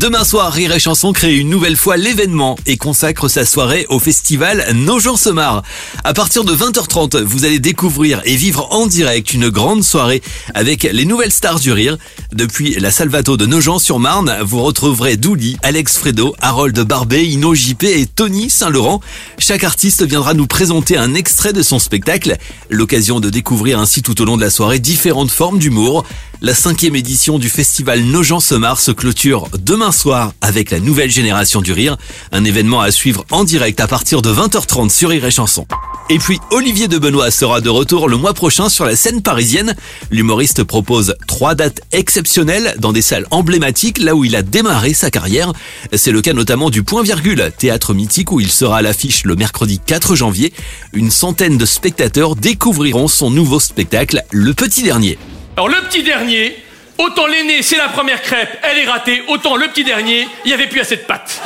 Demain soir, Rire et Chanson crée une nouvelle fois l'événement et consacre sa soirée au festival Nogent se marre. À partir de 20h30, vous allez découvrir et vivre en direct une grande soirée avec les nouvelles stars du rire. Depuis la Salvato de Nogent-sur-Marne, vous retrouverez Douli, Alex Fredo, Harold Barbet, Ino JP et Tony Saint-Laurent. Chaque artiste viendra nous présenter un extrait de son spectacle. L'occasion de découvrir ainsi tout au long de la soirée différentes formes d'humour. La cinquième édition du festival Nogent se marre se clôture demain soir avec la nouvelle génération du rire. Un événement à suivre en direct à partir de 20h30 sur Rire et. Et puis Olivier de Benoît sera de retour le mois prochain sur la scène parisienne. L'humoriste propose trois dates exceptionnelles dans des salles emblématiques là où il a démarré sa carrière. C'est le cas notamment du Point Virgule, théâtre mythique où il sera à l'affiche le mercredi 4 janvier. Une centaine de spectateurs découvriront son nouveau spectacle, Le Petit Dernier. Alors le petit dernier, autant l'aîné c'est la première crêpe, elle est ratée, autant le petit dernier, il n'y avait plus assez de pâte.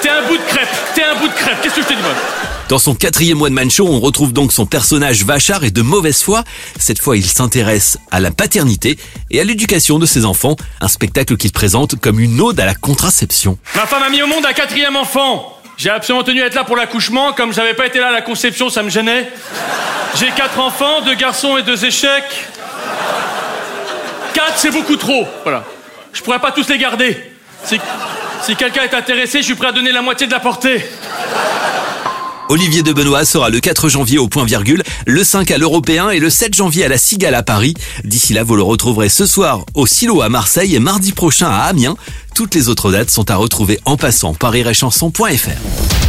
T'es un bout de crêpe, t'es un bout de crêpe, qu'est-ce que je te dis moi Dans son quatrième One Man Show, on retrouve donc son personnage vachard et de mauvaise foi. Cette fois, il s'intéresse à la paternité et à l'éducation de ses enfants, un spectacle qu'il présente comme une ode à la contraception. Ma femme a mis au monde un quatrième enfant. J'ai absolument tenu à être là pour l'accouchement, comme j'avais pas été là à la conception, ça me gênait. J'ai quatre enfants, deux garçons et deux échecs. Quatre, c'est beaucoup trop. Voilà. Je pourrais pas tous les garder. Si, si quelqu'un est intéressé, je suis prêt à donner la moitié de la portée. Olivier de Benoît sera le 4 janvier au Point Virgule, le 5 à l'Européen et le 7 janvier à la Cigale à Paris. D'ici là, vous le retrouverez ce soir au Silo à Marseille et mardi prochain à Amiens. Toutes les autres dates sont à retrouver en passant par iréchanson.fr.